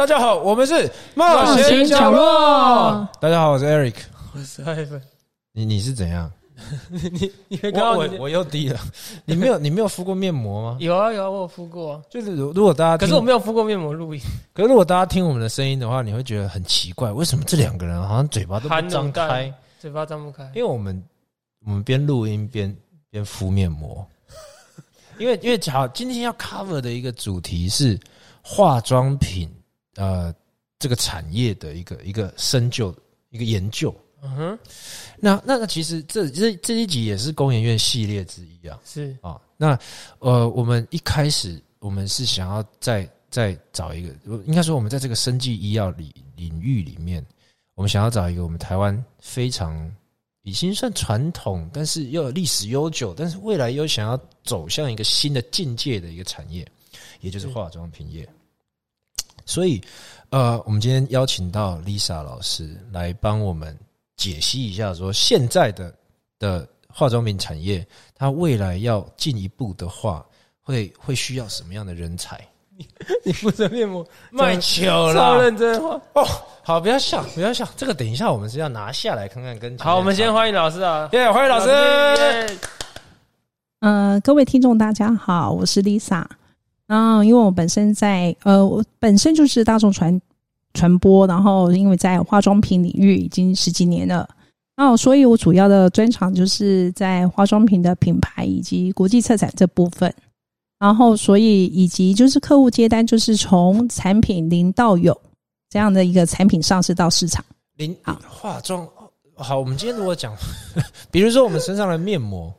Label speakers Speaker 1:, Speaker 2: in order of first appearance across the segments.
Speaker 1: 大家好，我们是
Speaker 2: 冒
Speaker 1: 冒险
Speaker 2: 险角
Speaker 1: 角落
Speaker 2: 落。
Speaker 1: 大家好，我是 Eric。
Speaker 2: 我是艾芬，
Speaker 1: 你你是怎样？
Speaker 2: 你你没
Speaker 1: 我
Speaker 2: 看到你
Speaker 1: 我我又低了。你没有你没有敷过面膜吗？
Speaker 2: 有啊有啊，我有敷过啊，
Speaker 1: 就是如如果大家听
Speaker 2: 可是我没有敷过面膜录音，
Speaker 1: 可是如果大家听我们的声音的话，你会觉得很奇怪，为什么这两个人好像嘴巴都张开？
Speaker 2: 嘴巴张不开
Speaker 1: 因。为我们我们边录音边边敷面膜，因为因为好今天要 cover 的一个主题是化妆品呃这个产业的一个一个深究一个研究。
Speaker 2: 嗯哼，
Speaker 1: 那那那其实这这这一集也是工研院系列之一啊
Speaker 2: 是
Speaker 1: 啊。那呃我们一开始我们是想要再再找一个，应该说我们在这个生技医药领领域里面，我们想要找一个我们台湾非常已经算传统，但是又有历史悠久，但是未来又想要走向一个新的境界的一个产业，也就是化妆品业。所以，呃，我们今天邀请到 Lisa 老师来帮我们解析一下，说现在的的化妆品产业，它未来要进一步的话，会会需要什么样的人才？
Speaker 2: 你你敷着面膜
Speaker 1: 卖
Speaker 2: 球
Speaker 1: 了
Speaker 2: 超认真话。
Speaker 1: 哦！好，不要笑，不要笑，这个等一下我们是要拿下来看看跟。
Speaker 2: 好，我们先欢迎老师啊，
Speaker 1: 耶欢迎老师。
Speaker 2: 嗯
Speaker 3: 呃，各位听众，大家好，我是 Lisa。嗯，因为我本身在呃，我本身就是大众传传播，然后因为在化妆品领域已经十几年了，那所以我主要的专长就是在化妆品的品牌以及国际策展这部分。然后，所以以及就是客户接单，就是从产品零到有这样的一个产品上市到市场。
Speaker 1: 零
Speaker 3: 好
Speaker 1: 化妆好，我们今天如果讲，比如说我们身上的面膜，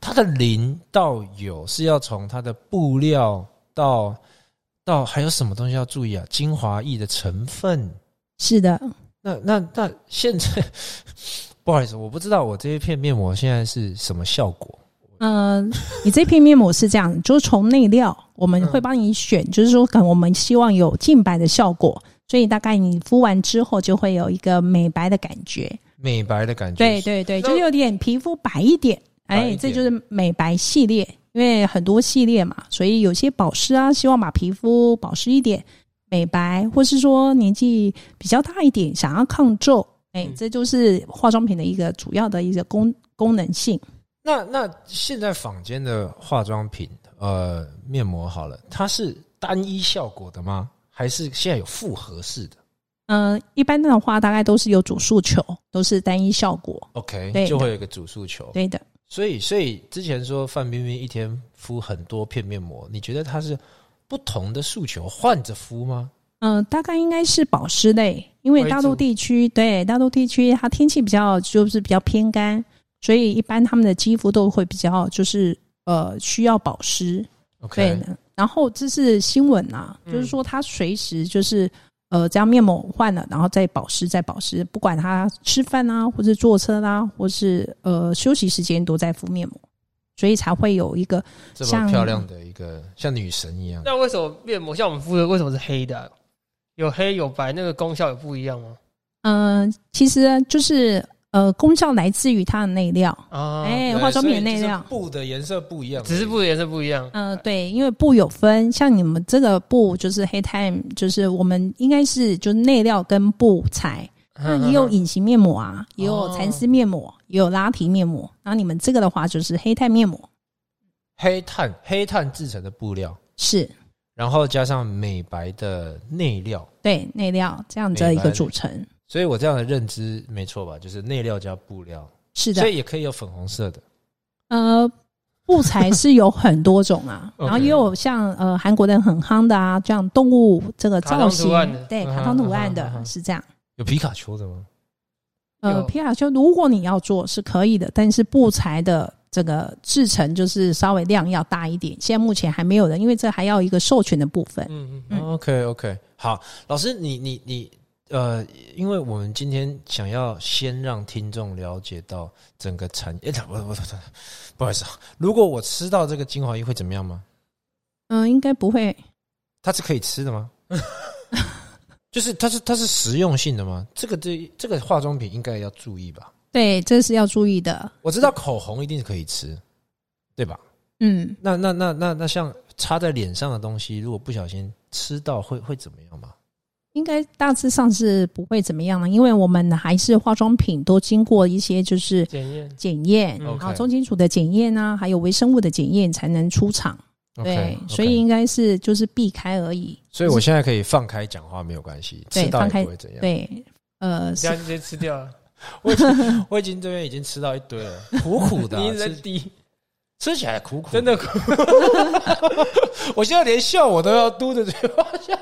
Speaker 1: 它的零到有是要从它的布料到到还有什么东西要注意啊？精华液的成分。
Speaker 3: 是的，
Speaker 1: 那那那现在 不好意思，我不知道我这一片面膜现在是什么效果。
Speaker 3: 嗯，你这片面膜是这样，就是从内料我们会帮你选，就是说可能我们希望有净白的效果，所以大概你敷完之后就会有一个美白的感觉。
Speaker 1: 美白的感觉，
Speaker 3: 对对对，就是有点皮肤白一点，哎，这就是美白系列，因为很多系列嘛，所以有些保湿啊，希望把皮肤保湿一点，美白，或是说年纪比较大一点，想要抗皱，哎，
Speaker 2: 嗯
Speaker 3: 这就是化妆品的一个主要的一个功功能性。
Speaker 1: 那那现在坊间的化妆品，呃，面膜好了，它是单一效果的吗？还是现在有复合式的
Speaker 3: 嗯，一般的话，大概都是有主诉求，都是单一效果。
Speaker 1: ？OK，
Speaker 3: 对
Speaker 1: 就会有一个主诉求。
Speaker 3: 对的，
Speaker 1: 所以，所以之前说范冰冰一天敷很多片面膜，你觉得她是不同的诉求换着敷吗？
Speaker 3: 嗯、大概应该是保湿类，因为
Speaker 2: 为
Speaker 3: 大陆地区对大陆地区它天气比较就是比较偏干，所以一般他们的肌肤都会比较就是呃需要保湿。对
Speaker 1: OK，
Speaker 3: 的，然后这是新闻啊，
Speaker 2: 嗯
Speaker 3: 就是说它随时就是呃，这样面膜换了，然后再保湿，再保湿，不管他吃饭啊，或是坐车啦、或是呃休息时间都在敷面膜，所以才会有一个
Speaker 1: 这么漂亮的一个像女神一样。
Speaker 2: 那为什么面膜像我们敷的为什么是黑的啊？有黑有白，那个功效有不一样吗？
Speaker 3: 嗯、其实就是呃，功效来自于它的内料。
Speaker 2: 啊，
Speaker 3: 哎、
Speaker 1: 对
Speaker 3: 化妆品的内料。
Speaker 1: 布的颜色不一样，
Speaker 2: 只是布的颜色不一样。
Speaker 3: 嗯、对，因为布有分，像你们这个布就是黑炭，就是我们应该是就是内料跟布材，那也有隐形面膜啊，也有
Speaker 2: 哦
Speaker 3: 蚕丝面膜，也有拉提面膜。然后你们这个的话就是黑炭面膜，
Speaker 1: 黑炭黑炭制成的布料，
Speaker 3: 是
Speaker 1: 然后加上美白的内料，
Speaker 3: 对内料这样子的一个组成。
Speaker 1: 所以我这样的认知没错吧？就是内料加布料，
Speaker 3: 是的
Speaker 1: 所，以也可以有粉红色的。
Speaker 3: 呃，布材是有很多种啊，然后也有像呃韩国人很夯的啊，这样动物这个造型对，
Speaker 1: 嗯
Speaker 3: 卡通图案的是这样。
Speaker 1: 有皮卡丘的吗？
Speaker 3: 呃，皮卡丘如果你要做是可以的，但是布材的这个制成就是稍微量要大一点。现在目前还没有的，因为这还要一个授权的部分。
Speaker 2: 嗯嗯，
Speaker 3: 嗯
Speaker 1: OK OK，好，老师，你你你呃，因为我们今天想要先让听众了解到整个产业，哎、我我我不好意思啊，如果我吃到这个精华液会怎么样吗？
Speaker 3: 嗯、应该不会。
Speaker 1: 它是可以吃的吗？就是它是它是实用性的吗？这个这这个化妆品应该要注意吧？
Speaker 3: 对，这是要注意的。
Speaker 1: 我知道口红一定是可以吃，对吧？
Speaker 3: 嗯，
Speaker 1: 那那那那那像擦在脸上的东西，如果不小心吃到会会怎么样吗？
Speaker 3: 应该大致上是不会怎么样了，因为我们还是化妆品都经过一些就是
Speaker 2: 检验
Speaker 3: 检验，
Speaker 2: 嗯
Speaker 3: 然后重金属的检验啊，还有微生物的检验才能出厂。对所以应该是就是避开而已。
Speaker 1: 所以我现在可以放开讲话，没有关系，
Speaker 3: 对
Speaker 1: 吃到
Speaker 3: 放开
Speaker 1: 也不会怎样。
Speaker 3: 对，呃，是
Speaker 2: 这样直接吃掉了，
Speaker 1: 我已经我已经这边已经吃到一堆了，苦苦的啊、
Speaker 2: 你一直在滴，
Speaker 1: 吃起来苦苦，
Speaker 2: 真的苦。
Speaker 1: 我现在连笑我都要嘟着嘴巴笑。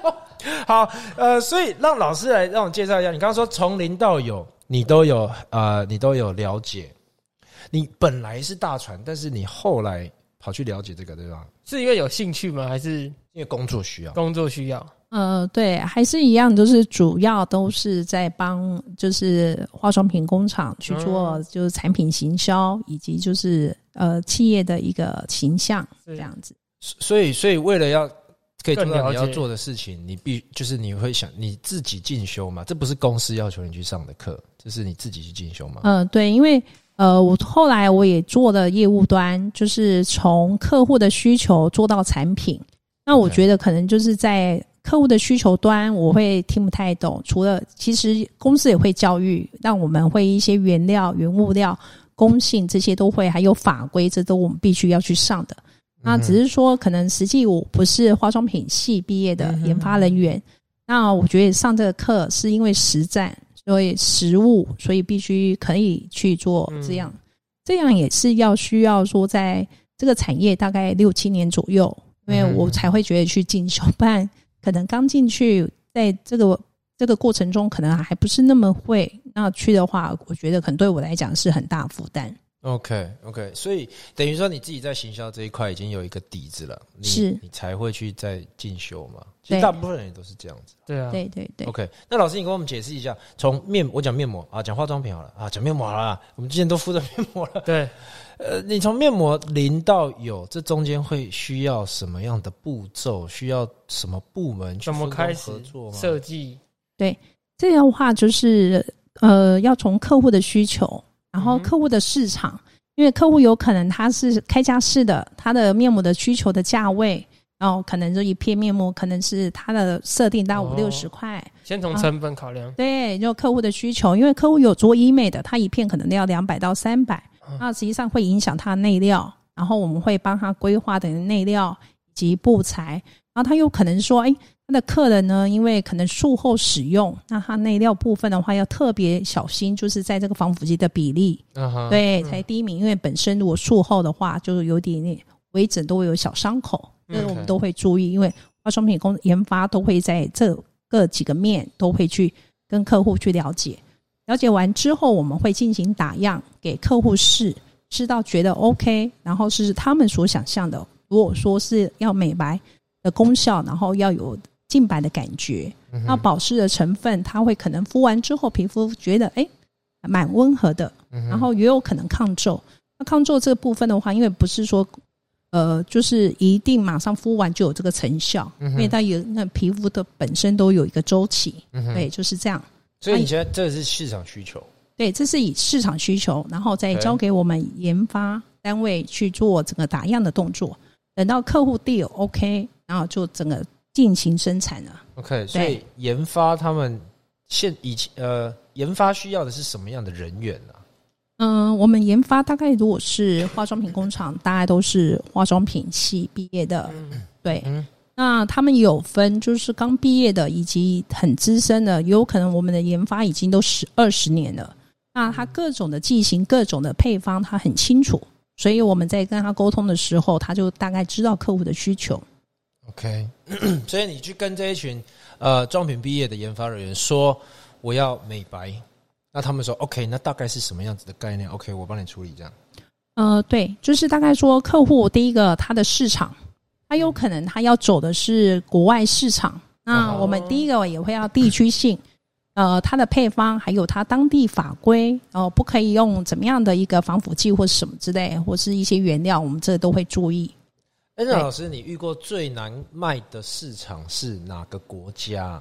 Speaker 1: 好，呃，所以让老师来让我介绍一下，你刚刚说从零到有，你都有呃，你都有了解。你本来是大船，但是你后来跑去了解这个，对吧？
Speaker 2: 是因为有兴趣吗？还是
Speaker 1: 因为工作需要。
Speaker 2: 工作需要？
Speaker 3: 呃，对，还是一样，就是主要都是在帮就是化妆品工厂去做
Speaker 2: 嗯
Speaker 3: 就是产品行销，以及就是呃企业的一个形象
Speaker 2: 是
Speaker 3: 这样子。
Speaker 1: 所以，所以为了要可以做到你要做的事情，你必就是你会想你自己进修嘛？这不是公司要求你去上的课，这是你自己去进修嘛？
Speaker 3: 嗯、对，因为呃，我后来我也做了业务端，就是从客户的需求做到产品。那我觉得可能就是在客户的需求端，我会听不太懂。除了其实公司也会教育，让我们会一些原料、原物料、工信这些都会，还有法规，这都我们必须要去上的。那只是说，可能实际我不是化妆品系毕业的研发人员，那我觉得上这个课是因为实战，所以实务，所以必须可以去做这样。这样也是要需要说，在这个产业大概六七年左右，因为我才会觉得去进修，不然可能刚进去，在这个这个过程中，可能还不是那么会。那去的话，我觉得可能对我来讲是很大负担。
Speaker 1: OK OK，所以等于说你自己在行销这一块已经有一个底子了，你
Speaker 3: 是
Speaker 1: 你才会去再进修嘛？其实大部分人也都是这样子。
Speaker 2: 对啊，
Speaker 3: 对对对。
Speaker 1: OK，那老师你跟我们解释一下，从面我讲面膜啊，讲化妆品好了啊，讲面膜好了，我们之前都敷着面膜了。
Speaker 2: 对，
Speaker 1: 呃，你从面膜零到有，这中间会需要什么样的步骤？需要什么部门去
Speaker 2: 怎么开始
Speaker 1: 合作吗？
Speaker 2: 设计？
Speaker 3: 对这样的话就是呃，要从客户的需求，然后客户的市场，因为客户有可能他是开架式的，他的面膜的需求的价位，然后可能就一片面膜可能是他的设定到五
Speaker 2: 哦
Speaker 3: 六十块，
Speaker 2: 先从成本考量。
Speaker 3: 对，就客户的需求，因为客户有做医美的，他一片可能要两百到三百，
Speaker 2: 嗯。
Speaker 3: 那实际上会影响他的内料，然后我们会帮他规划的内料以及布材，然后他有可能说，哎，他的客人呢，因为可能术后使用，那他内料部分的话要特别小心，就是在这个防腐剂的比例，对，才第一名，因为本身如果术后的话，就有点点微整都会有小伤口，这个我们都会注意，因为化妆品工研发都会在这个几个面都会去跟客户去了解，了解完之后，我们会进行打样给客户试，试到觉得 OK，然后是他们所想象的，如果说是要美白的功效，然后要有净白的感觉，
Speaker 1: 嗯
Speaker 3: 那保湿的成分，它会可能敷完之后皮肤觉得哎蛮温和的，
Speaker 1: 嗯
Speaker 3: 然后也有可能抗皱。那抗皱这个部分的话，因为不是说呃，就是一定马上敷完就有这个成效，
Speaker 1: 嗯
Speaker 3: 因为它有那皮肤的本身都有一个周期，对，就是这样。
Speaker 1: 所以你觉得这是市场需求，
Speaker 3: 对，这是以市场需求，然后再交给我们研发单位去做整个打样的动作。等到客户 deal OK，然后就整个进行生产了。
Speaker 1: OK，所以研发他们现以前呃研发需要的是什么样的人员呢、
Speaker 3: 嗯，我们研发大概如果是化妆品工厂，大概都是化妆品系毕业的，
Speaker 2: 嗯，
Speaker 3: 对。
Speaker 1: 嗯
Speaker 3: 那他们有分，就是刚毕业的，以及很资深的，有可能我们的研发已经都十二十年了。那他各种的剂型、各种的配方，他很清楚，所以我们在跟他沟通的时候，他就大概知道客户的需求。
Speaker 1: OK，所以你去跟这一群呃妆品毕业的研发人员说我要美白，那他们说 OK，那大概是什么样子的概念？OK，我帮你处理这样。
Speaker 3: 呃，对，就是大概说客户第一个他的市场，他有可能他要走的是国外市场，那
Speaker 1: 哦
Speaker 3: 我们第一个也会要地区性，呃，它的配方还有它当地法规，哦、不可以用怎么样的一个防腐剂或是什么之类，或是一些原料，我们这都会注意。
Speaker 1: 哎，那老师，你遇过最难卖的市场是哪个国家？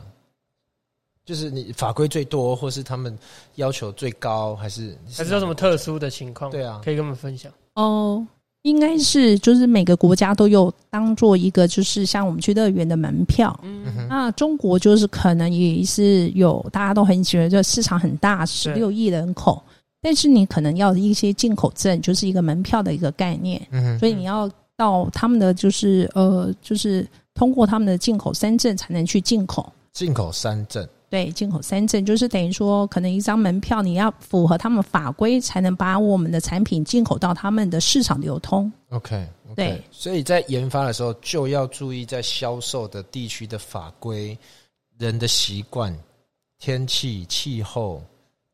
Speaker 1: 就是你法规最多，或是他们要求最高，还是？
Speaker 2: 还是有什么特殊的情况？
Speaker 1: 对啊。
Speaker 2: 可以跟我们分享。
Speaker 3: 哦，应该是就是每个国家都有当做一个就是像我们去乐园的门票。
Speaker 2: 嗯，
Speaker 3: 那中国就是可能也是有大家都很觉得市场很大，十六亿人口，但是你可能要一些进口证，就是一个门票的一个概念，
Speaker 1: 嗯哼，
Speaker 3: 所以你要到他们的就是呃就是通过他们的进口三证才能去进口。
Speaker 1: 进口三证，
Speaker 3: 对，进口三证就是等于说，可能一张门票你要符合他们法规，才能把我们的产品进口到他们的市场流通。
Speaker 1: OK，,
Speaker 3: 对，
Speaker 1: 所以在研发的时候就要注意在销售的地区的法规、人的习惯、天气、气候，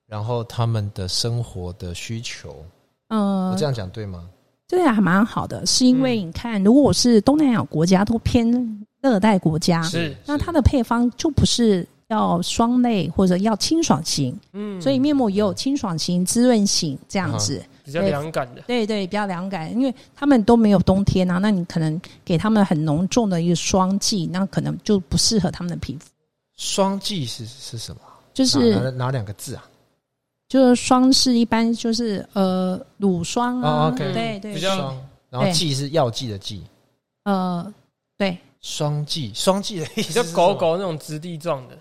Speaker 1: 然后他们的生活的需求。
Speaker 3: 呃
Speaker 1: 我这，样讲对吗？
Speaker 3: 这个还蛮好的，是因为
Speaker 2: 嗯
Speaker 3: 你看，如果是东南亚国家都偏热带国家，
Speaker 2: 是，
Speaker 3: 那它的配方就不是要霜类或者要清爽型，
Speaker 2: 嗯，
Speaker 3: 所以面膜也有清爽型、滋润型这样子。
Speaker 2: 比较凉感的，
Speaker 3: 对对，比较凉感，因为他们都没有冬天啊，那你可能给他们很浓重的一个霜剂，那可能就不适合他们的皮肤。
Speaker 1: 霜剂是是什么？
Speaker 3: 就是
Speaker 1: 哪哪哪两个字啊？
Speaker 3: 就是霜是一般就是呃乳霜啊，
Speaker 1: 哦，OK。
Speaker 3: 对对
Speaker 2: 比较
Speaker 1: 霜，然后剂是药剂的剂，
Speaker 3: 呃对，
Speaker 1: 霜剂，霜剂的意思
Speaker 2: 比较
Speaker 1: 是什么？
Speaker 2: 狗狗那种质地状的，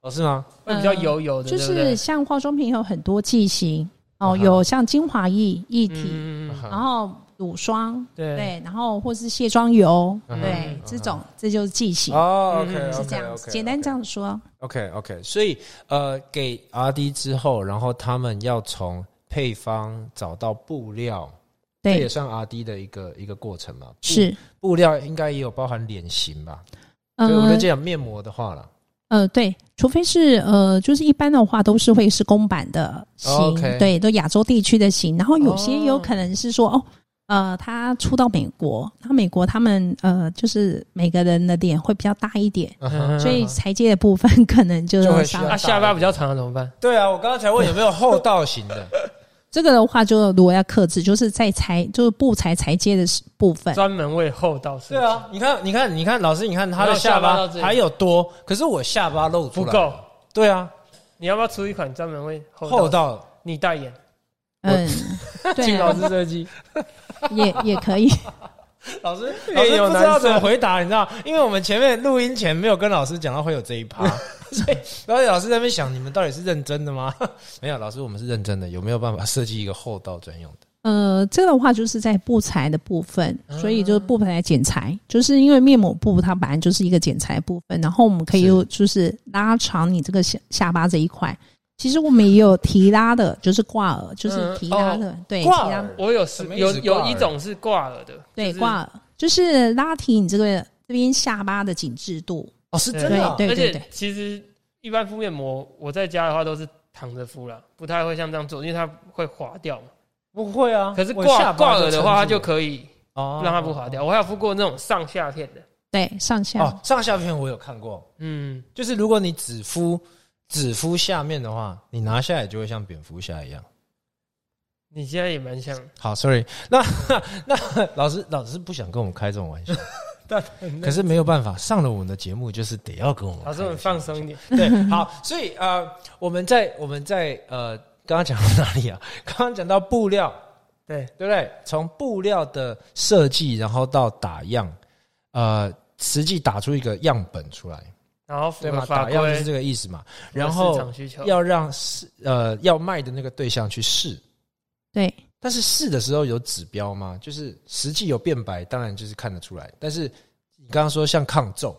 Speaker 1: 哦，是吗？
Speaker 2: 会比较油油的，
Speaker 3: 就
Speaker 2: 对不对？
Speaker 3: 是像化妆品有很多剂型哦，有像精华液液体，
Speaker 2: 嗯嗯嗯，
Speaker 3: 然后乳霜
Speaker 2: 对，
Speaker 3: 对，然后或是卸妆油，对
Speaker 1: 嗯，
Speaker 3: 这种这就是剂型，
Speaker 1: 哦
Speaker 3: 是这样子，简单这样说。
Speaker 1: OK OK，所以呃，给 RD 之后，然后他们要从配方找到布料，这也，算 RD 的一个一个过程嘛。
Speaker 3: 是。
Speaker 1: 布料应该也有包含脸型吧？所以我
Speaker 3: 呃
Speaker 1: 们讲面膜的话了，
Speaker 3: 呃，对，除非是呃，就是一般的话都是会是公版的型，对，都亚洲地区的型，然后有些
Speaker 1: 哦
Speaker 3: 有可能是说哦。呃，他出到美国，那美国他们呃，就是每个人的脸会比较大一点，
Speaker 1: 嗯
Speaker 3: 所以裁接的部分可能就
Speaker 1: 会需要
Speaker 2: 啊，下巴比较长的怎么办？
Speaker 1: 对啊，我刚刚才问有没有厚道型的，
Speaker 3: 这个的话，就如果要克制，就是在裁就是布裁裁接的部分，
Speaker 2: 专门为厚道设计，
Speaker 1: 对啊，你看你看你看，老师你看他的下巴还有多，可是我下巴露出来
Speaker 2: 不够，
Speaker 1: 对啊，
Speaker 2: 你要不要出一款专门为
Speaker 1: 厚
Speaker 2: 道？
Speaker 1: 道
Speaker 2: 你代言，
Speaker 3: 嗯，对
Speaker 2: 请老
Speaker 3: 啊，
Speaker 2: 师设计，
Speaker 3: 也也可以，
Speaker 1: 老师，
Speaker 2: 也
Speaker 1: 老师
Speaker 2: 有
Speaker 1: 不知道怎么回答，你知道？因为我们前面录音前没有跟老师讲到会有这一趴，所以然后老师在那边想，你们到底是认真的吗？没有，老师，我们是认真的。有没有办法设计一个厚道专用的？
Speaker 3: 呃，这个的话就是在布裁的部分，
Speaker 1: 啊
Speaker 3: 所以就是布裁剪裁，就是因为面膜布它本来就是一个剪裁部分，然后我们可以就是拉长你这个下下巴这一块。其实我们也有提拉的，就是挂耳，就是提拉的，对，提拉
Speaker 1: 挂耳
Speaker 2: 我有有
Speaker 1: 什么意思挂
Speaker 2: 有一种是挂耳的，就是
Speaker 3: 对挂耳，就是拉提你这个这边下巴的紧致度。
Speaker 1: 哦，是
Speaker 2: 对
Speaker 1: 真的啊、
Speaker 3: 对
Speaker 2: 而且其实一般敷面膜，我在家的话都是躺着敷了，不太会像这样做，因为它会滑掉嘛。
Speaker 1: 不会啊。
Speaker 2: 可是挂挂耳的话，它就可以
Speaker 1: 哦。
Speaker 2: 让它不滑掉。我还有敷过那种上下片的，
Speaker 3: 对，上下、
Speaker 1: 哦，上下片我有看过，
Speaker 2: 嗯，
Speaker 1: 就是如果你只敷只敷下面的话，你拿下来就会像蝙蝠侠一样。
Speaker 2: 你现在也蛮像，
Speaker 1: 好，sorry，那 那老师老师不想跟我们开这种玩笑，但可是没有办法，上了我们的节目就是得要跟我们
Speaker 2: 老师我们放松一点。
Speaker 1: 对，好，所以呃，我们在我们在呃，刚刚讲到哪里啊？刚刚讲到布料，
Speaker 2: 对，
Speaker 1: 对不对？从布料的设计，然后到打样，呃，实际打出一个样本出来，
Speaker 2: 然后符
Speaker 1: 对吗？
Speaker 2: 合法规
Speaker 1: 打药就是这个意思嘛。然后
Speaker 2: 市场需求，
Speaker 1: 要让试呃要卖的那个对象去试，
Speaker 3: 对，
Speaker 1: 但是试的时候有指标吗？就是实际有变白，当然就是看得出来。但是你刚刚说像抗皱，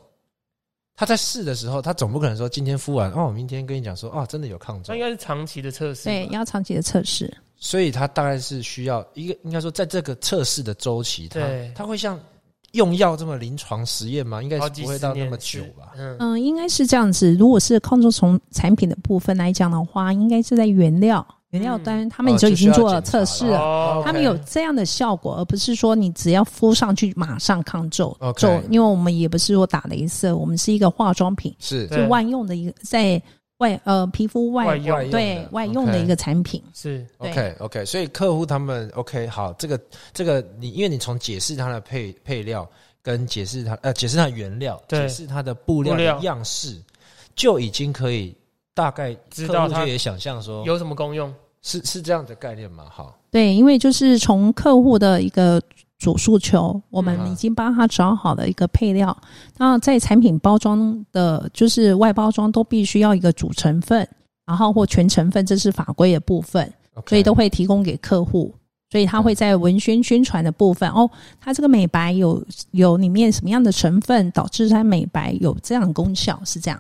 Speaker 1: 他在试的时候，他总不可能说今天敷完哦，明天跟你讲说哦，真的有抗皱
Speaker 2: 那应。该是长期的测试吧。
Speaker 3: 对，要长期的测试。
Speaker 1: 所以他大概是需要一个，应该说在这个测试的周期，它
Speaker 2: 对
Speaker 1: 它会像用药这么临床实验吗？应该不会到那么久吧？
Speaker 2: 嗯，
Speaker 3: 嗯，应该是这样子。如果是抗皱虫产品的部分来讲的话，应该是在原料原料端，他们
Speaker 1: 哦
Speaker 3: 就已经做了测试了。
Speaker 2: 哦
Speaker 3: 他们有这样的效果，而不是说你只要敷上去马上抗皱皱，因为我们也不是说打镭射，我们是一个化妆品，
Speaker 1: 是
Speaker 2: 对
Speaker 3: 是万用的一个在外呃皮肤外
Speaker 2: 外用
Speaker 3: 对
Speaker 1: 的
Speaker 3: 外用的一个产品。
Speaker 2: 是
Speaker 1: OK OK，所以客户他们 OK 好，这个这个你因为你从解释它的配配料跟解释它呃解释它的原料，解释它的布料的样式，就已经可以大概
Speaker 2: 知道它
Speaker 1: 客户就也想象说
Speaker 2: 有什么功用？
Speaker 1: 是是这样的概念吗？好，
Speaker 3: 对，因为就是从客户的一个主诉求，我们
Speaker 1: 嗯
Speaker 3: 已经帮他找好了一个配料。那在产品包装的，就是外包装都必须要一个主成分，然后或全成分，这是法规的部分，所以都会提供给客户。所以他会在文宣宣传的部分，哦，它这个美白有有里面什么样的成分导致它美白有这样的功效，是这样。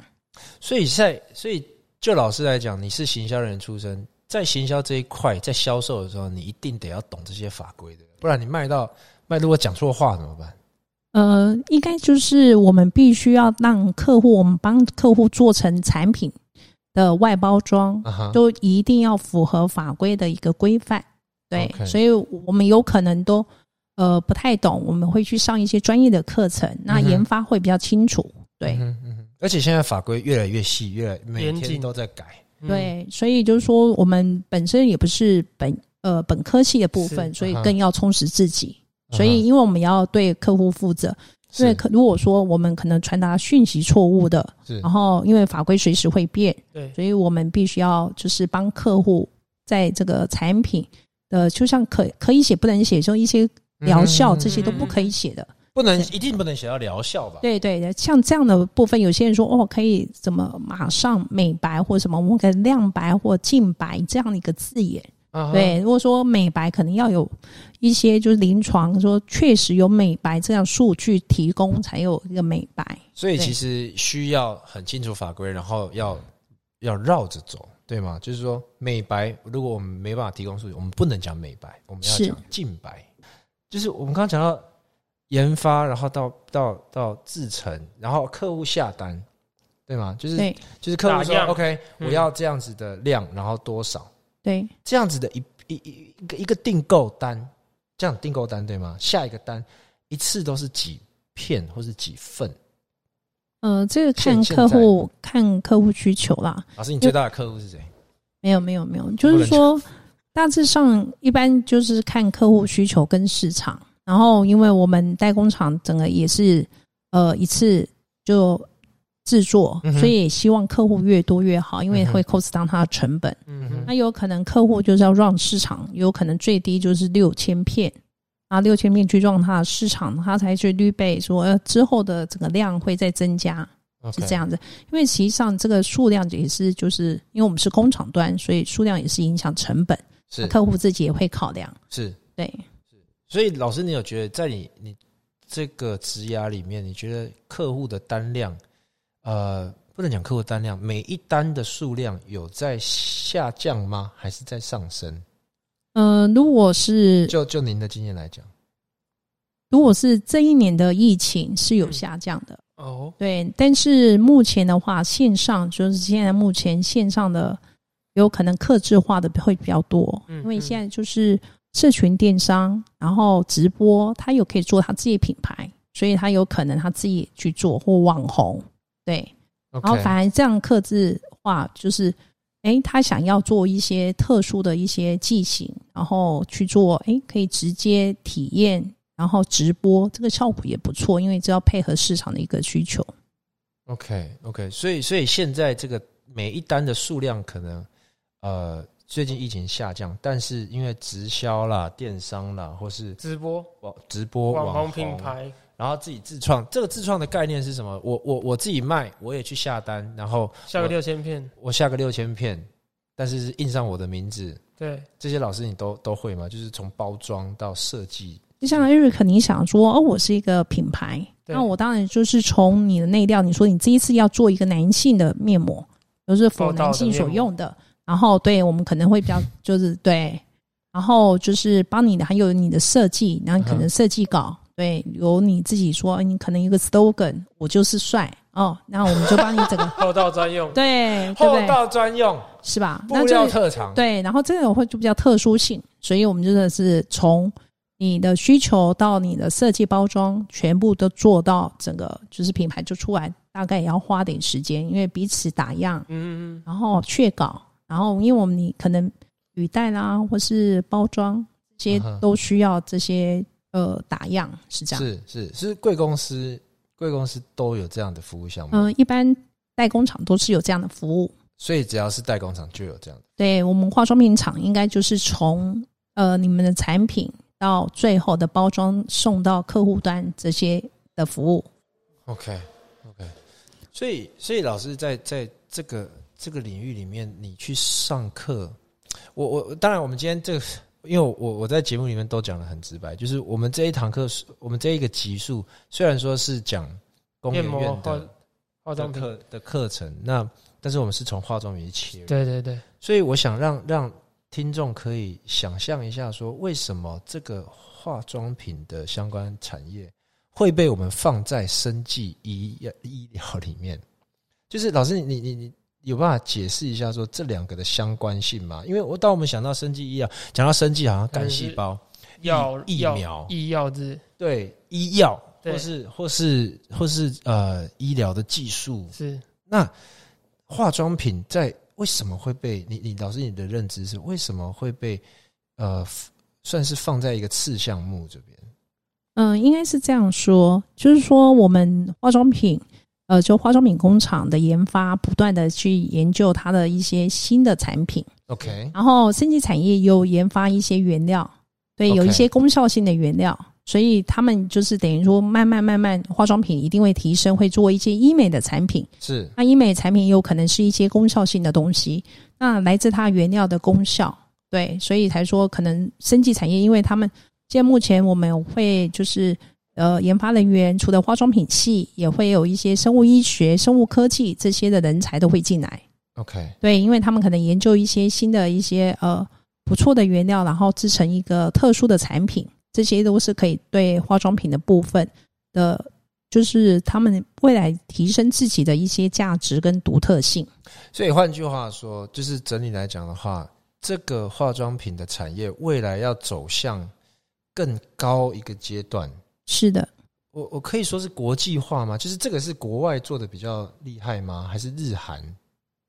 Speaker 1: 所以在所以就老师来讲，你是行销人出身，在行销这一块，在销售的时候，你一定得要懂这些法规的，不然你卖到卖如果讲错话怎么办？
Speaker 3: 呃，应该就是我们必须要让客户，我们帮客户做成产品的外包装，都一定要符合法规的一个规范。对所以我们有可能都呃不太懂，我们会去上一些专业的课程，那研发会比较清楚。对、
Speaker 1: 嗯嗯而且现在法规越来越细，越来每天都在改。
Speaker 2: 嗯，
Speaker 3: 对，所以就是说，我们本身也不是本呃本科系的部分，所以更要充实自己。所以，因为我们要对客户负责，因为可如果说我们可能传达讯息错误的，然后因为法规随时会变，
Speaker 2: 对，
Speaker 3: 所以我们必须要就是帮客户在这个产品的，就像可可以写不能写，就一些疗效
Speaker 1: 嗯
Speaker 3: 这些都不可以写的。
Speaker 1: 不能一定不能写到疗效吧？
Speaker 3: 对对的，像这样的部分，有些人说哦，可以怎么马上美白或什么，我们可以亮白或净白这样的一个字眼。
Speaker 1: 啊
Speaker 3: 对，如果说美白，可能要有一些就是临床说确实有美白这样数据提供，才有一个美白。
Speaker 1: 所以其实需要很清楚法规，然后要要绕着走，对吗？就是说美白，如果我们没办法提供数据，我们不能讲美白，我们要
Speaker 3: 是
Speaker 1: 讲净白。就是我们刚刚讲到研发，然后到到到制成，然后客户下单，对吗？就是
Speaker 3: 对
Speaker 1: 就是客户说 OK，
Speaker 2: 嗯
Speaker 1: 我要这样子的量，然后多少
Speaker 3: 对
Speaker 1: 这样子的一一一一个一个订购单，这样订购单对吗？下一个单一次都是几片或是几份？
Speaker 3: 呃，这个看客户看客户需求啦。
Speaker 1: 老师，你最大的客户是谁？
Speaker 3: 没有没有没有，就是说大致上一般就是看客户需求跟市场，然后因为我们代工厂整个也是呃一次就制作，
Speaker 1: 嗯
Speaker 3: 所以也希望客户越多越好，因为会 cost down 它的成本。
Speaker 2: 嗯哼，
Speaker 3: 那有可能客户就是要让市场，有可能最低就是六千片，啊六千片去让它的市场，它才去预备说呃之后的整个量会再增加。是这样子，因为实际上这个数量也是，就是因为我们是工厂端，所以数量也是影响成本，
Speaker 1: 是。
Speaker 3: 客户自己也会考量。
Speaker 1: 是，
Speaker 3: 对，
Speaker 1: 所以老师，你有觉得在你你这个职涯里面，你觉得客户的单量，呃，不能讲客户单量，每一单的数量有在下降吗？还是在上升？
Speaker 3: 呃，如果是
Speaker 1: 就就您的经验来讲，
Speaker 3: 如果是这一年的疫情是有
Speaker 2: 嗯
Speaker 3: 下降的，
Speaker 2: 哦，
Speaker 3: 对，但是目前的话，线上就是现在目前线上的有可能克制化的会比较多，
Speaker 2: 嗯
Speaker 3: 因为现在就是社群电商，然后直播，他有可以做他自己的品牌，所以他有可能他自己去做或网红，对。然后反而这样克制化，就是，哎，他想要做一些特殊的一些剂型，然后去做，哎，可以直接体验，然后直播，这个效果也不错，因为这要配合市场的一个需求。
Speaker 1: OK OK，所以所以现在这个每一单的数量可能呃最近疫情下降，但是因为直销啦、电商啦，或是
Speaker 2: 直播
Speaker 1: 网直播
Speaker 2: 网红品牌，
Speaker 1: 然后自己自创，这个自创的概念是什么？我我我自己卖，我也去下单，然后
Speaker 2: 下个六千片，
Speaker 1: 我下个六千片，但是是印上我的名字。
Speaker 2: 对，
Speaker 1: 这些老师你都都会吗？就是从包装到设计，
Speaker 3: 就像 Eric，你想说，哦，我是一个品牌，那我当然就是从你的内料，你说你这一次要做一个男性的面膜，就是否男性所用的，然后对我们可能会比较就是对，然后就是帮你的还有你的设计，然后可能
Speaker 1: 嗯
Speaker 3: 设计稿，对，有你自己说，你可能一个 slogan，我就是帅哦，那我们就帮你整个
Speaker 2: 后道专用，
Speaker 3: 对，对不对？
Speaker 1: 后道专用，
Speaker 3: 是吧？
Speaker 1: 布
Speaker 3: 那就
Speaker 1: 料特长。
Speaker 3: 对，然后这个会就比较特殊性，所以我们真的是从你的需求到你的设计包装，全部都做到整个就是品牌就出来，大概也要花点时间，因为彼此打样，
Speaker 2: 嗯嗯
Speaker 3: 然后确稿，然后因为我们你可能语带啦或是包装这些都需要这些呃打样，是这样。
Speaker 1: 是是是，贵公司贵公司都有这样的服务项目。
Speaker 3: 嗯、一般代工厂都是有这样的服务。
Speaker 1: 所以只要是代工厂就有这样的。
Speaker 3: 对我们化妆品厂应该就是从呃你们的产品到最后的包装送到客户端这些的服务。
Speaker 1: OK OK，所以所以老师在在这个这个领域里面，你去上课，我我当然我们今天这个，因为我我在节目里面都讲的很直白，就是我们这一堂课是，我们这一个级数虽然说是讲工研院的的
Speaker 2: 化妆，
Speaker 1: 课的课程，那但是我们是从化妆品切入，
Speaker 2: 对对对，
Speaker 1: 所以我想让让听众可以想象一下，说为什么这个化妆品的相关产业会被我们放在生计医医疗里面？就是老师，你你你有办法解释一下说这两个的相关性吗？因为我当我们想到生技医药，讲到生技好像干细胞、
Speaker 2: 药药
Speaker 1: 疫苗
Speaker 2: 医药之
Speaker 1: 对医药，或是或是或是呃医疗的技术，
Speaker 2: 是
Speaker 1: 那化妆品在为什么会被你你老师你的认知是为什么会被呃算是放在一个次项目这边？
Speaker 3: 嗯，应该是这样说，就是说我们化妆品，呃，就化妆品工厂的研发，不断的去研究它的一些新的产品
Speaker 1: ，OK，
Speaker 3: 然后生技产业又研发一些原料，对，有一些功效性的原料，所以他们就是等于说慢慢慢慢，化妆品一定会提升，会做一些医美的产品。
Speaker 1: 是。
Speaker 3: 那医美产品有可能是一些功效性的东西，那来自它原料的功效，对，所以才说可能生技产业，因为他们现在目前我们会就是呃研发人员，除了化妆品系，也会有一些生物医学、生物科技这些的人才都会进来
Speaker 1: ，OK，
Speaker 3: 对，因为他们可能研究一些新的一些呃不错的原料，然后制成一个特殊的产品，这些都是可以对化妆品的部分的。就是他们未来提升自己的一些价值跟独特性。
Speaker 1: 所以换句话说，就是整体来讲的话，这个化妆品的产业未来要走向更高一个阶段。
Speaker 3: 是的，
Speaker 1: 我我可以说是国际化吗？就是这个是国外做的比较厉害吗？还是日韩？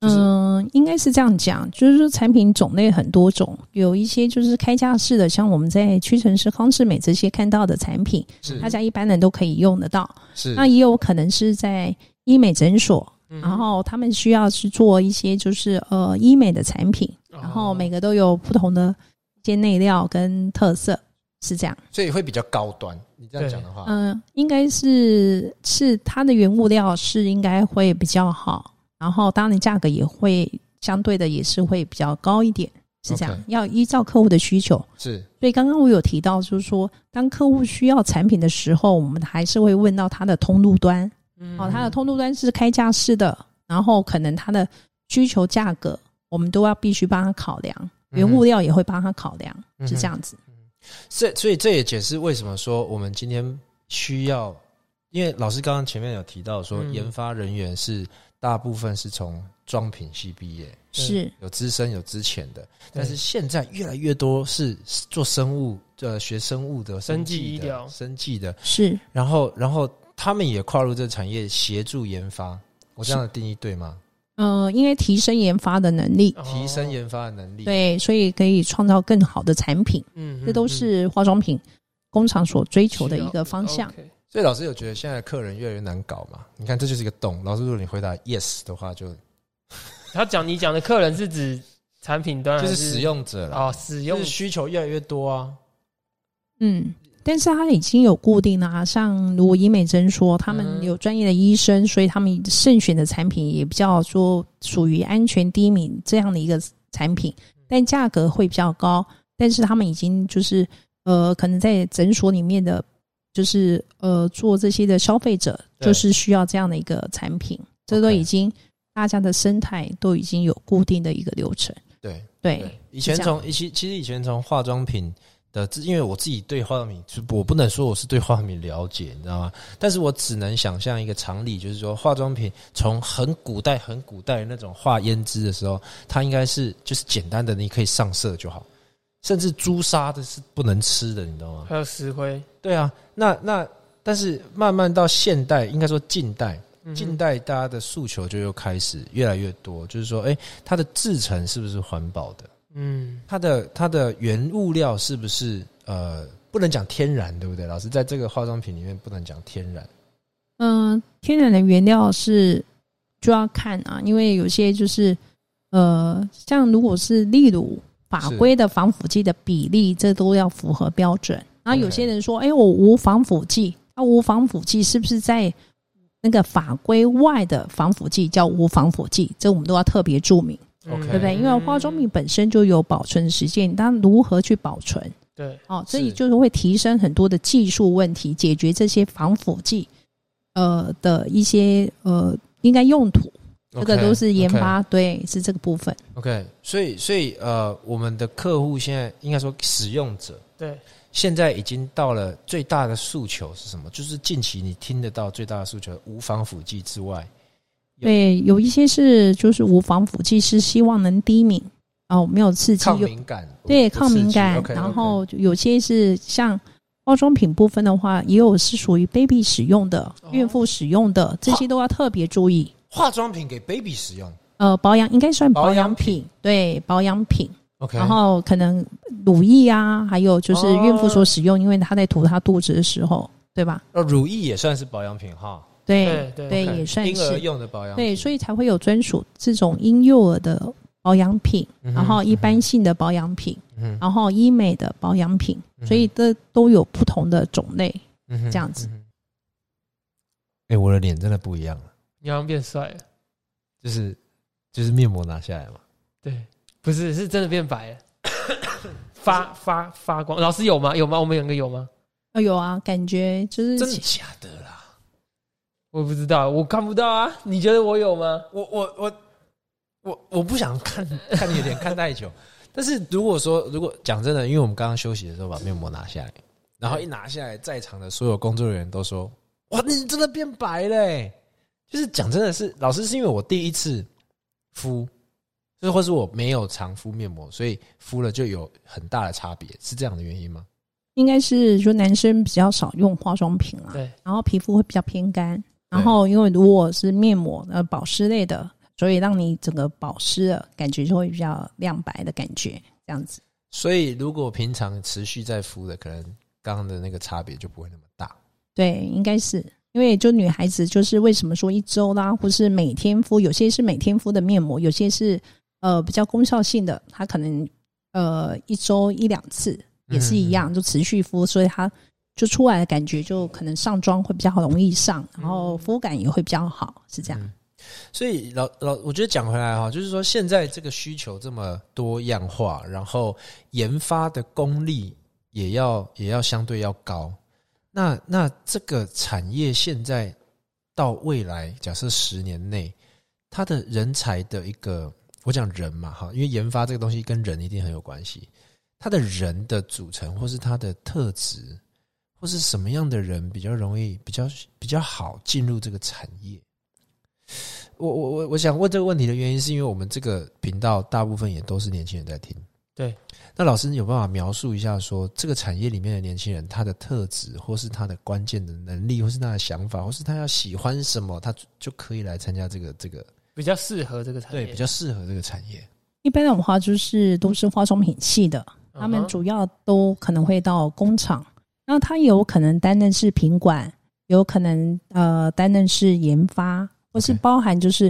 Speaker 1: 就是
Speaker 3: 嗯、应该是这样讲，就是说产品种类很多种，有一些就是开架式的，像我们在屈臣氏、康士美这些看到的产品，
Speaker 1: 是
Speaker 3: 大家一般人都可以用得到。
Speaker 1: 是
Speaker 3: 那也有可能是在医美诊所，
Speaker 2: 嗯
Speaker 3: 然后他们需要去做一些就是呃医美的产品，
Speaker 2: 哦
Speaker 3: 然后每个都有不同的一些内料跟特色，是这样。
Speaker 1: 所以会比较高端。你这样讲的话，
Speaker 3: 嗯、应该是是它的原物料是应该会比较好，然后当然价格也会相对的也是会比较高一点，是这样要依照客户的需求。
Speaker 1: 是。
Speaker 3: 所以刚刚我有提到，就是说当客户需要产品的时候，我们还是会问到它的通路端，
Speaker 2: 嗯。
Speaker 3: 哦，它的通路端是开价式的，然后可能它的需求价格，我们都要必须帮他考量，原物料也会帮他考量，
Speaker 1: 嗯
Speaker 3: 是这样子。
Speaker 1: 这所以这也解释为什么说我们今天需要，因为老师刚刚前面有提到说，
Speaker 2: 嗯。
Speaker 1: 研发人员是大部分是从装品系毕业，
Speaker 3: 是。
Speaker 1: 有资深有资浅的，但是现在越来越多是做生物呃学生物的
Speaker 2: 生技
Speaker 1: 技的
Speaker 2: 医疗
Speaker 1: 生技的，
Speaker 3: 是，
Speaker 1: 然后然后他们也跨入这个产业协助研发，我这样的定义对吗？
Speaker 3: 呃，因为提升研发的能力，
Speaker 2: 哦
Speaker 1: 提升研发的能力，，
Speaker 3: 对，所以可以创造更好的产品，
Speaker 2: 嗯
Speaker 3: 这都是化妆品工厂所追求的一个方向。。
Speaker 1: 所以老师有觉得现在客人越来越难搞嘛？你看这就是一个洞。老师，如果你回答 yes 的话，就
Speaker 2: 他讲你讲的客人是指产品端还
Speaker 1: 就是使用者啦，
Speaker 2: 哦，使用
Speaker 1: 需求越来越多啊。
Speaker 3: 嗯，但是它已经有固定的啊，像如果医美诊所，他们
Speaker 2: 嗯。
Speaker 3: 有专业的医生，所以他们慎选的产品也比较说属于安全低敏这样的一个产品，但价格会比较高。但是他们已经就是呃，可能在诊所里面的，就是呃做这些的消费者，就是需要这样的一个产品，这都已经大家的生态都已经有固定的一个流程。
Speaker 1: 对。
Speaker 3: 对，
Speaker 1: 以前从其其实以前从化妆品的，因为我自己对化妆品，我不能说我是对化妆品了解，你知道吗？但是我只能想象一个常理，就是说化妆品从很古代、很古代的那种化胭脂的时候，它应该是就是简单的，你可以上色就好，甚至朱砂的是不能吃的，你知道吗？
Speaker 2: 还有石灰，
Speaker 1: 对啊，那那但是慢慢到现代，应该说近代，
Speaker 2: 嗯
Speaker 1: 近代大家的诉求就又开始越来越多，就是说，哎、它的制成是不是环保的？
Speaker 2: 嗯
Speaker 1: 它的它的原物料是不是呃，不能讲天然，对不对？老师在这个化妆品里面不能讲天然，
Speaker 3: 嗯、天然的原料是就要看啊，因为有些就是呃，像如果是例如法规的防腐剂的比例，这都要符合标准。然后有些人说，哎，我无防腐剂，那无防腐剂是不是在那个法规外的防腐剂叫无防腐剂？这我们都要特别注明，
Speaker 1: OK
Speaker 3: 对不对？因为化妆品本身就有保存时间，但如何去保存？
Speaker 2: 对，
Speaker 3: 哦，所
Speaker 1: 以
Speaker 3: 就是会提升很多的技术问题，解决这些防腐剂呃的一些呃应该用途，这个都是研发对，是这个部分。
Speaker 1: OK，所以所以呃，我们的客户现在应该说使用者
Speaker 2: 对，
Speaker 1: 现在已经到了最大的诉求是什么？就是近期你听得到最大的诉求，无防腐剂之外，有
Speaker 3: 对，有一些是就是无防腐剂是希望能低敏哦，没有刺激，
Speaker 1: 抗敏感，
Speaker 3: 对抗敏感然后有些是像化妆品部分的话，也有是属于 baby 使用的、
Speaker 2: 哦
Speaker 3: 孕妇使用的，这些都要特别注意。
Speaker 1: 化妆品给 baby 使用。
Speaker 3: 呃，保养应该算
Speaker 1: 保
Speaker 3: 保养
Speaker 1: 品，
Speaker 3: 对保养品。
Speaker 1: OK，
Speaker 3: 然后可能乳液啊，还有就是孕妇所使用，因为她在涂她肚子的时候，对吧？
Speaker 1: 呃，乳液也算是保养品哈，
Speaker 3: 对
Speaker 2: 对对
Speaker 3: 也算是
Speaker 1: 婴儿用的保养品。
Speaker 3: 对，所以才会有专属这种婴幼儿的保养品，
Speaker 1: 嗯
Speaker 3: 然后一般性的保养品，
Speaker 1: 嗯
Speaker 3: 然后医美的保养品，
Speaker 1: 哼
Speaker 3: 所以这都有不同的种类。这样子
Speaker 1: 哎、我的脸真的不一样了，
Speaker 2: 你好像变帅了，
Speaker 1: 就是就是面膜拿下来嘛。
Speaker 2: 对，不是是真的变白了，发发发光。老师有吗？有吗？我们两个有吗？
Speaker 3: 哦，有啊，感觉就是
Speaker 1: 真的假的啦？
Speaker 2: 我不知道，我看不到啊。你觉得我有吗？
Speaker 1: 我我我我我不想看 看你的脸看太久，但是如果说如果讲真的，因为我们刚刚休息的时候把面膜拿下来，然后一拿下来，在场的所有工作人员都说：“哇，你真的变白嘞、就是讲真的是，老师是因为我第一次敷，就是或是我没有常敷面膜，所以敷了就有很大的差别，是这样的原因吗？
Speaker 3: 应该是说男生比较少用化妆品啦，
Speaker 2: 对，
Speaker 3: 然后皮肤会比较偏干，然后因为如果是面膜呃保湿类的，所以让你整个保湿的，感觉就会比较亮白的感觉，这样子。
Speaker 1: 所以如果平常持续在敷的，可能刚刚的那个差别就不会那么大。
Speaker 3: 对，应该是因为就女孩子就是为什么说一周啦，或是每天敷，有些是每天敷的面膜，有些是呃比较功效性的，它可能呃一周一两次也是一样，就持续敷，所以它就出来的感觉就可能上妆会比较容易上，然后肤感也会比较好，是这样。
Speaker 1: 嗯所以老老，我觉得讲回来哈，就是说现在这个需求这么多样化，然后研发的功力也要也要相对要高。那那这个产业现在到未来，假设十年内，它的人才的一个，我讲人嘛哈，因为研发这个东西跟人一定很有关系。它的人的组成，或是它的特质，或是什么样的人比较容易、比较比较好进入这个产业？我我我我想问这个问题的原因，是因为我们这个频道大部分也都是年轻人在听。
Speaker 2: 对，
Speaker 1: 那老师你有办法描述一下说这个产业里面的年轻人他的特质，或是他的关键的能力，或是他的想法，或是他要喜欢什么，他就就可以来参加这个这个
Speaker 2: 比较适合这个产业，
Speaker 1: 对比较适合这个产业。
Speaker 3: 一般的话就是都是化妆品系的，他们主要都可能会到工厂，那他有可能担任是品管，有可能呃担任是研发，或是包含就是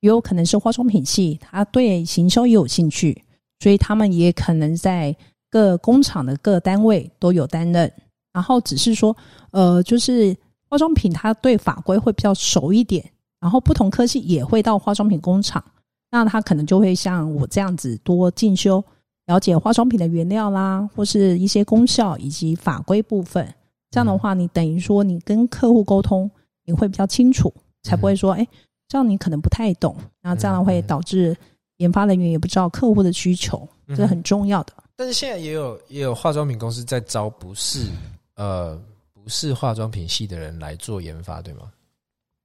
Speaker 3: 也有可能是化妆品系，他对行销也有兴趣，所以他们也可能在各工厂的各单位都有担任，然后只是说呃就是化妆品他对法规会比较熟一点，然后不同科系也会到化妆品工厂。那他可能就会像我这样子多进修，了解化妆品的原料啦，或是一些功效以及法规部分。这样的话，你等于说你跟客户沟通，你会比较清楚，才不会说，哎、这样你可能不太懂，然后这样会导致研发人员也不知道客户的需求，这是很重要的。
Speaker 1: 但是现在也有也有化妆品公司在招不是呃不是化妆品系的人来做研发，对吗？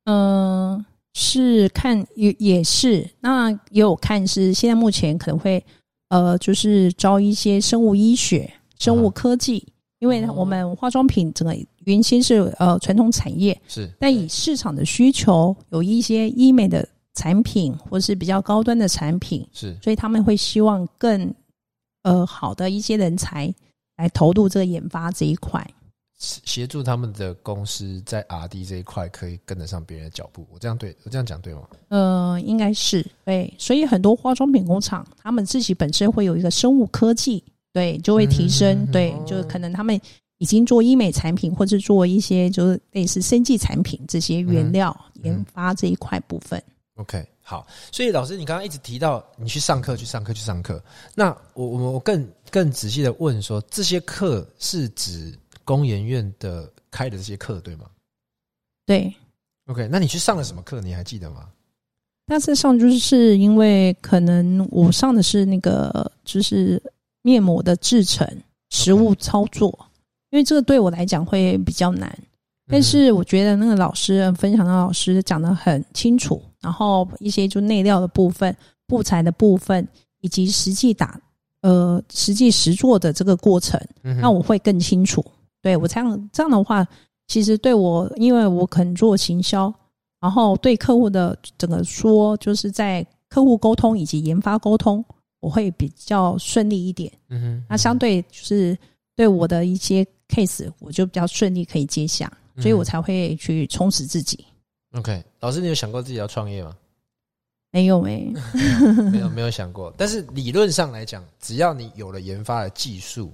Speaker 3: 嗯、是看也也是，那也有看是现在目前可能会呃，就是招一些生物医学、生物科技，因为
Speaker 2: 哦
Speaker 3: 我们化妆品整个原先是呃传统产业，
Speaker 1: 是
Speaker 3: 但以市场的需求，有一些医美的产品或是比较高端的产品，
Speaker 1: 是
Speaker 3: 所以他们会希望更呃好的一些人才来投入这个研发这一块。
Speaker 1: 协助他们的公司在 R D 这一块可以跟得上别人的脚步。我这样对我这样讲对吗？
Speaker 3: 呃，应该是对，所以很多化妆品工厂，他们自己本身会有一个生物科技，对，就会提升，
Speaker 1: 嗯
Speaker 3: 对，
Speaker 2: 哦
Speaker 3: 就是可能他们已经做医美产品，或者做一些就是类似生技产品这些原料
Speaker 1: 嗯
Speaker 3: 研发这一块部分。
Speaker 1: OK，好，所以老师，你刚刚一直提到你去上课，去上课，去上课。那我我我更更仔细的问说，这些课是指工研院的开的这些课对吗
Speaker 3: 对
Speaker 1: ，？OK，那你去上了什么课？你还记得吗？
Speaker 3: 大致上就是因为可能我上的是那个就是面膜的制成、实物操作，因为这个对我来讲会比较难。但是我觉得那个老师分享的老师讲的很清楚，然后一些就内料的部分、布材的部分，以及实际打呃实际实做的这个过程，那我会更清楚。对我这样这样的话，其实对我，因为我肯做行销，然后对客户的整个说，就是在客户沟通以及研发沟通，我会比较顺利一点。
Speaker 1: 嗯哼，
Speaker 3: 那相对就是对我的一些 case，我就比较顺利可以接下，所以我才会去充实自己。
Speaker 1: OK。老师，你有想过自己要创业吗？
Speaker 3: 没有诶、
Speaker 1: 没有，没有想过。但是理论上来讲，只要你有了研发的技术，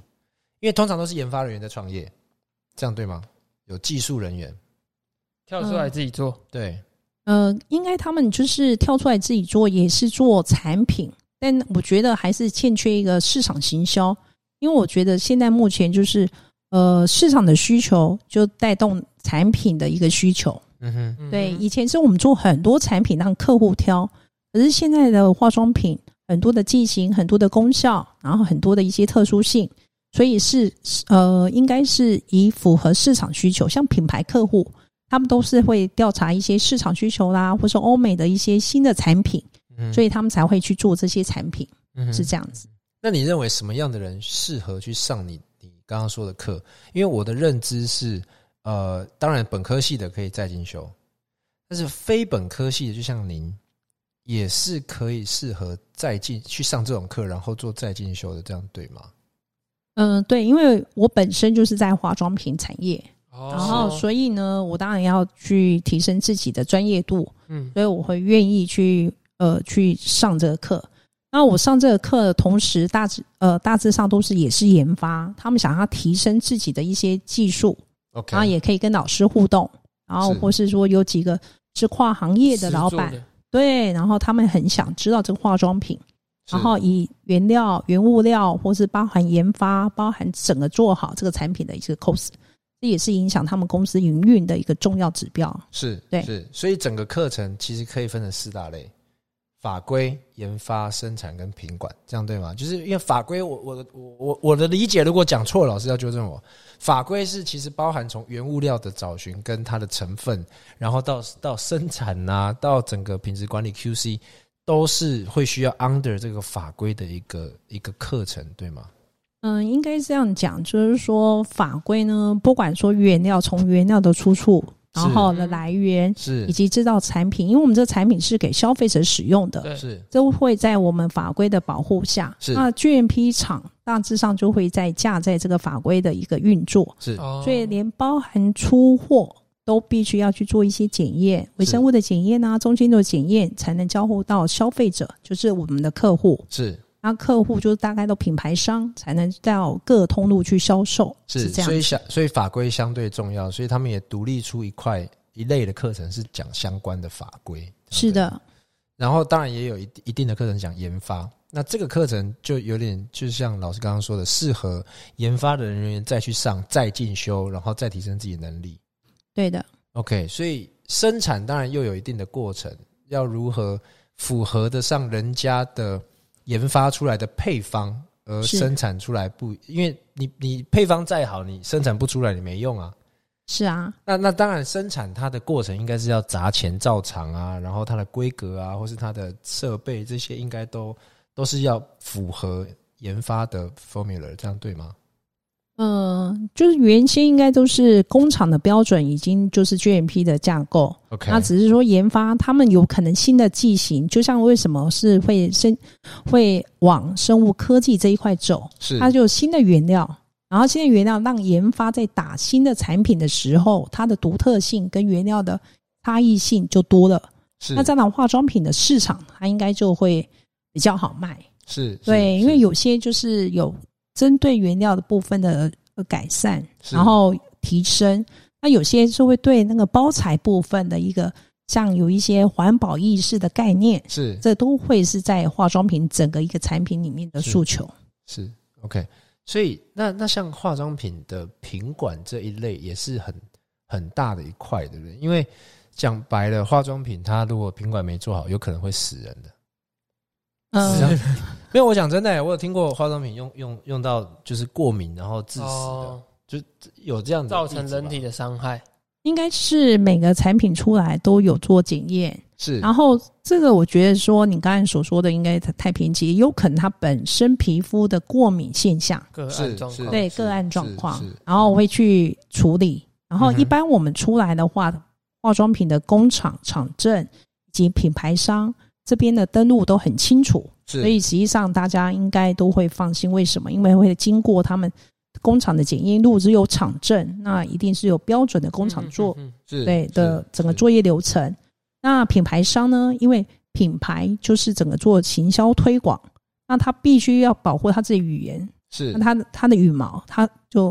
Speaker 1: 因为通常都是研发人员在创业，这样对吗？有技术人员，
Speaker 2: 跳出来自己做，
Speaker 1: 对，
Speaker 3: 呃，应该他们就是跳出来自己做，也是做产品，但我觉得还是欠缺一个市场行销，因为我觉得现在目前就是呃市场的需求就带动产品的一个需求。
Speaker 1: 嗯哼，
Speaker 2: 嗯
Speaker 3: 对，以前是我们做很多产品让客户挑，可是现在的化妆品很多的剂型、很多的功效，然后很多的一些特殊性，所以是呃，应该是以符合市场需求，像品牌客户，他们都是会调查一些市场需求啦，或是欧美的一些新的产品，
Speaker 1: 嗯
Speaker 3: 所以他们才会去做这些产品，
Speaker 1: 嗯
Speaker 3: 是这样子。
Speaker 1: 那你认为什么样的人适合去上你你刚刚说的课？因为我的认知是，呃，当然本科系的可以再进修，但是非本科系的，就像您，也是可以适合再进去上这种课，然后做再进修的，这样对吗？
Speaker 3: 嗯、对，因为我本身就是在化妆品产业，
Speaker 2: 哦
Speaker 3: 然后所以呢，我当然要去提升自己的专业度，
Speaker 2: 嗯。
Speaker 3: 所以我会愿意去呃去上这个课。那我上这个课的同时，大致呃大致上都是也是研发，他们想要提升自己的一些技术
Speaker 1: ，OK，
Speaker 3: 然后也可以跟老师互动，然后或是说有几个是跨行业的老板，对，然后他们很想知道这个化妆品，
Speaker 1: 是
Speaker 3: 然后以原料、原物料或是包含研发、包含整个做好这个产品的一个 cost，这也是影响他们公司营运的一个重要指标。
Speaker 1: 是，
Speaker 3: 对
Speaker 1: 是，所以整个课程其实可以分成四大类：法规、研发、生产跟品管，这样对吗？就是因为法规，我我的我我我的理解，如果讲错，老师要纠正我。法规是其实包含从原物料的找寻跟它的成分，然后到到生产呐、到整个品质管理 QC，都是会需要 under 这个法规的一个一个课程，对吗？
Speaker 3: 嗯，应该这样讲，就是说法规呢，不管说原料从原料的出处，然后的来源，
Speaker 1: 是。
Speaker 3: 以及制造产品，因为我们这个产品是给消费者使用的，
Speaker 1: 是。
Speaker 3: 都会在我们法规的保护下。
Speaker 1: 是。
Speaker 3: 那 GMP 厂大致上就会在架在这个法规的一个运作，
Speaker 1: 是。
Speaker 2: 哦
Speaker 3: 所以连包含出货都必须要去做一些检验，微生物的检验啊，中间的检验，才能交互到消费者，就是我们的客户。
Speaker 1: 是
Speaker 3: 那客户就是大概都品牌商，才能到各通路去销售，
Speaker 1: 是，
Speaker 3: 这样。
Speaker 1: 所以相所以法规相对重要，所以他们也独立出一块一类的课程是讲相关的法规。
Speaker 3: 是的，
Speaker 1: 然后当然也有一一定的课程讲研发，那这个课程就有点就像老师刚刚说的，适合研发的人员再去上、再进修，然后再提升自己的能力。
Speaker 3: 对的
Speaker 1: ，OK，所以生产当然又有一定的过程，要如何符合得上人家的研发出来的配方，而生产出来不，因为你你配方再好，你生产不出来，你没用啊。
Speaker 3: 是啊，
Speaker 1: 那那当然，生产它的过程应该是要砸钱造厂啊，然后它的规格啊，或是它的设备这些，应该都都是要符合研发的 formula，这样对吗？
Speaker 3: 嗯、就是原先应该都是工厂的标准，已经就是 GMP 的架构。
Speaker 1: OK，
Speaker 3: 那只是说研发，他们有可能新的剂型，就像为什么是会生会往生物科技这一块走，
Speaker 1: 是
Speaker 3: 它就有新的原料，然后新的原料让研发在打新的产品的时候，它的独特性跟原料的差异性就多了。
Speaker 1: 是
Speaker 3: 那这样化妆品的市场，它应该就会比较好卖。
Speaker 1: 是，
Speaker 3: 对，因为有些就是有针对原料的部分的呃改善，然后提升。那有些是会对那个包材部分的一个，像有一些环保意识的概念，
Speaker 1: 是
Speaker 3: 这都会是在化妆品整个一个产品里面的
Speaker 1: 是
Speaker 3: 诉求。
Speaker 1: 是 OK，所以那那像化妆品的品管这一类也是很很大的一块，对不对？因为讲白了，化妆品它如果品管没做好，有可能会死人的。
Speaker 3: 嗯、
Speaker 1: 没有，我讲真的，我有听过化妆品用用用到就是过敏，然后致死的，
Speaker 2: 哦，
Speaker 1: 有这样的
Speaker 2: 造成人体的伤害。
Speaker 3: 应该是每个产品出来都有做检验，
Speaker 1: 是。
Speaker 3: 然后这个我觉得说你刚才所说的应该太太偏激，有可能它本身皮肤的过敏现象，
Speaker 2: 个案状况，
Speaker 3: 对
Speaker 1: 是
Speaker 3: 个案状况。然后我会去处理。然后一般我们出来的话，化妆品的工厂厂证以及品牌商这边的登录都很清楚，
Speaker 1: 是，
Speaker 3: 所以实际上大家应该都会放心。为什么？因为会经过他们工厂的检验，如果是有厂证，那一定是有标准的工厂做对的整个作业流程。那品牌商呢？因为品牌就是整个做行销推广，那他必须要保护他自己语言，
Speaker 1: 是
Speaker 3: 那他的他的羽毛，他就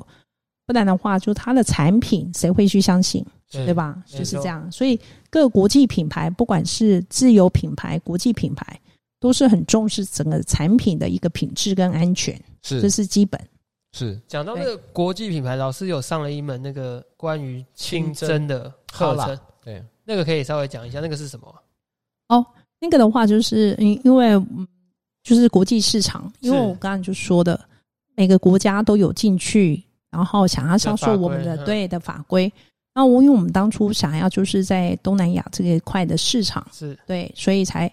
Speaker 3: 不然的话，就他的产品谁会去相信，
Speaker 2: 对
Speaker 3: 对吧？
Speaker 2: 没
Speaker 3: 就是这样。所以各国际品牌，不管是自有品牌、国际品牌，都是很重视整个产品的一个品质跟安全，
Speaker 1: 是。
Speaker 3: 这是基本。
Speaker 1: 是。
Speaker 2: 讲到那个国际品牌，老师有上了一门那个关于清真的课程，
Speaker 1: 对。
Speaker 2: 那个可以稍微讲一下，那个是什么？哦？
Speaker 3: 那个的话，就是因因为嗯就是国际市场，因为我刚刚就说的，每个国家都有进去，然后想要销售我们的对的法规。那我因为我们当初想要就是在东南亚这一块的市场，
Speaker 2: 是。
Speaker 3: 对，所以才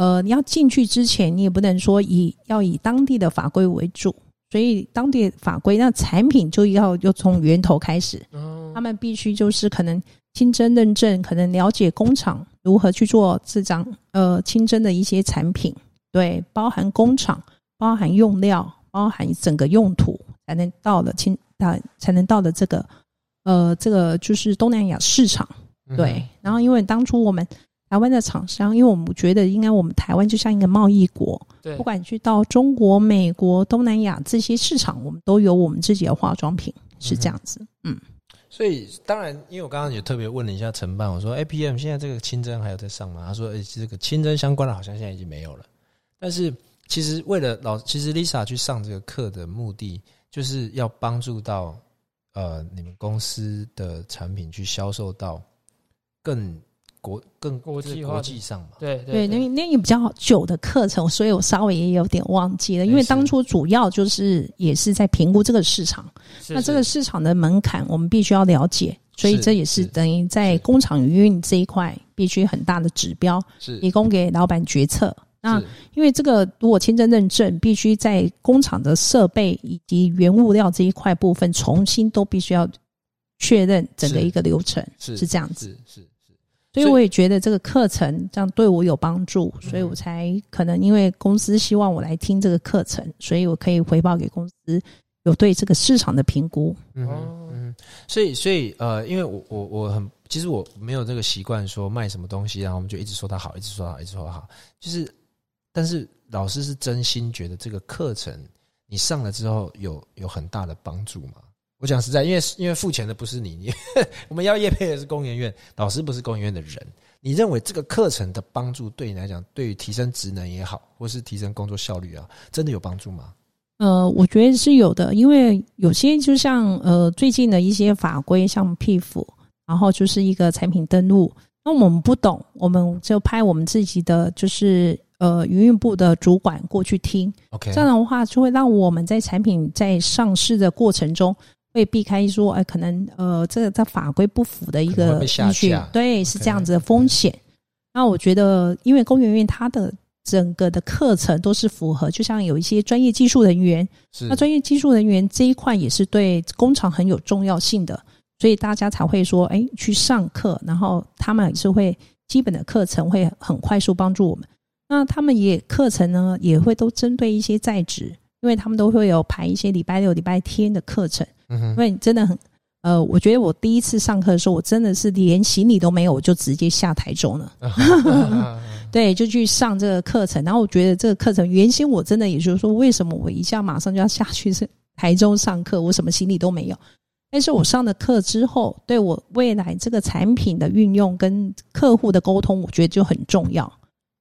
Speaker 3: 呃，你要进去之前，你也不能说以要以当地的法规为主，所以当地的法规那产品就要要从源头开始，
Speaker 2: 哦。
Speaker 3: 他们必须就是可能清真认证，可能了解工厂如何去做这张呃清真的一些产品，对，包含工厂、包含用料、包含整个用途，才能到了清啊，才能到了这个呃这个就是东南亚市场。
Speaker 1: 嗯。
Speaker 3: 对，然后因为当初我们台湾的厂商，因为我们觉得应该我们台湾就像一个贸易国，
Speaker 2: 对
Speaker 3: 不，管你去到中国、美国、东南亚这些市场，我们都有我们自己的化妆品，是这样子。嗯，
Speaker 1: 所以当然，因为我刚刚也特别问了一下承办，我说 A P M 现在这个清真还有在上吗？他说，诶、这个清真相关的好像现在已经没有了。但是其实为了老，其实 Lisa 去上这个课的目的，就是要帮助到呃你们公司的产品去销售到更国更就是
Speaker 2: 国际化的
Speaker 1: 国际上嘛。
Speaker 2: 对
Speaker 3: 对，那
Speaker 2: 对，
Speaker 3: 那也比较久的课程，所以我稍微也有点忘记了，因为当初主要就是也是在评估这个市场，那这个市场的门槛我们必须要了解，所以这也是
Speaker 1: 是。
Speaker 3: 等于在工厂营运这一块必须很大的指标，
Speaker 1: 是。
Speaker 3: 提供给老板决策。那因为这个如果签证认证，必须在工厂的设备以及原物料这一块部分重新都必须要确认整个一个流程，
Speaker 1: 是
Speaker 3: 是这样子。
Speaker 1: 是是是
Speaker 3: 所以我也觉得这个课程这样对我有帮助，
Speaker 1: 嗯
Speaker 3: 所以我才可能因为公司希望我来听这个课程，所以我可以回报给公司有对这个市场的评估。
Speaker 1: 嗯，所以所以呃，因为我我我很其实我没有这个习惯说卖什么东西，然后我们就一直说它好，一直说它好，一直说它好。就是，但是老师是真心觉得这个课程你上了之后有有很大的帮助吗？我讲实在，因为因为付钱的不是你，你我们要业配的是工研院，老师不是工研院的人。你认为这个课程的帮助对你来讲，对于提升职能也好，或是提升工作效率啊，真的有帮助吗？
Speaker 3: 呃，我觉得是有的，因为有些就像呃最近的一些法规，像 PIF，然后就是一个产品登录，那我们不懂，我们就派我们自己的就是呃营运部的主管过去听
Speaker 1: ，OK，
Speaker 3: 这样的话就会让我们在产品在上市的过程中。会避开说，哎，可能呃，这个在法规不符的一个依据，对，是这样子的风险。那我觉得，因为工研院它的整个的课程都是符合，就像有一些专业技术人员，
Speaker 1: 是
Speaker 3: 那专业技术人员这一块也是对工厂很有重要性的，所以大家才会说，哎，去上课，然后他们也是会基本的课程会很快速帮助我们。那他们也课程呢，也会都针对一些在职，因为他们都会有排一些礼拜六、礼拜天的课程。
Speaker 1: 嗯哼，
Speaker 3: 因为真的很，呃，我觉得我第一次上课的时候，我真的是连行李都没有，我就直接下台中了。对，就去上这个课程。然后我觉得这个课程原先我真的也就是说，为什么我一下马上就要下去是台中上课，我什么行李都没有。但是我上了课之后，对我未来这个产品的运用跟客户的沟通，我觉得就很重要。